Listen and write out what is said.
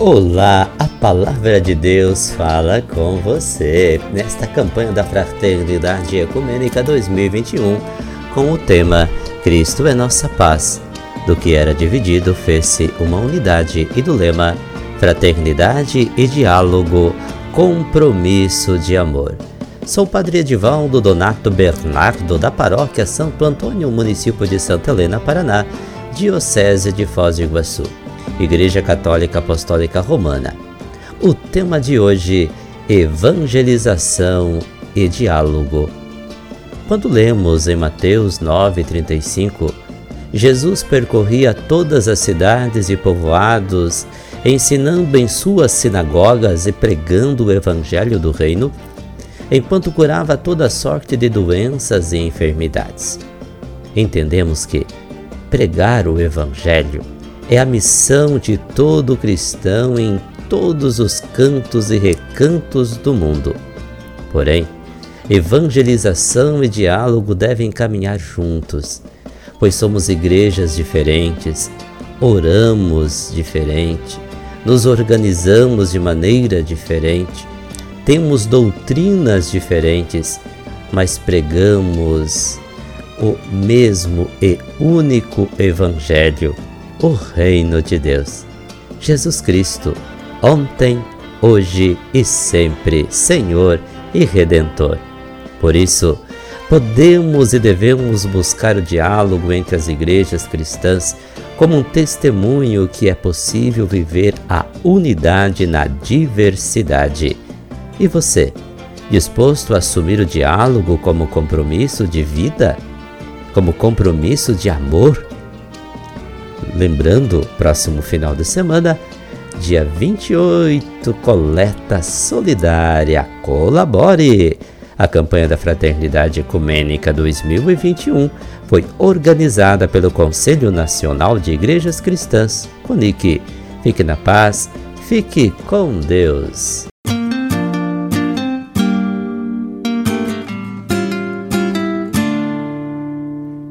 Olá, a palavra de Deus fala com você nesta campanha da Fraternidade Ecumênica 2021 com o tema Cristo é nossa paz. Do que era dividido fez-se uma unidade e do lema Fraternidade e diálogo, compromisso de amor. Sou o Padre Edivaldo Donato Bernardo da Paróquia Santo Antônio, município de Santa Helena, Paraná, Diocese de Foz do Iguaçu. Igreja Católica Apostólica Romana. O tema de hoje: evangelização e diálogo. Quando lemos em Mateus 9:35, Jesus percorria todas as cidades e povoados, ensinando em suas sinagogas e pregando o evangelho do reino, enquanto curava toda sorte de doenças e enfermidades. Entendemos que pregar o evangelho é a missão de todo cristão em todos os cantos e recantos do mundo. Porém, evangelização e diálogo devem caminhar juntos, pois somos igrejas diferentes, oramos diferente, nos organizamos de maneira diferente, temos doutrinas diferentes, mas pregamos o mesmo e único Evangelho o reino de Deus. Jesus Cristo, ontem, hoje e sempre, Senhor e Redentor. Por isso, podemos e devemos buscar o diálogo entre as igrejas cristãs como um testemunho que é possível viver a unidade na diversidade. E você, disposto a assumir o diálogo como compromisso de vida? Como compromisso de amor? Lembrando, próximo final de semana, dia 28, coleta solidária. Colabore! A campanha da Fraternidade Ecumênica 2021 foi organizada pelo Conselho Nacional de Igrejas Cristãs, CONIC. Fique na paz, fique com Deus.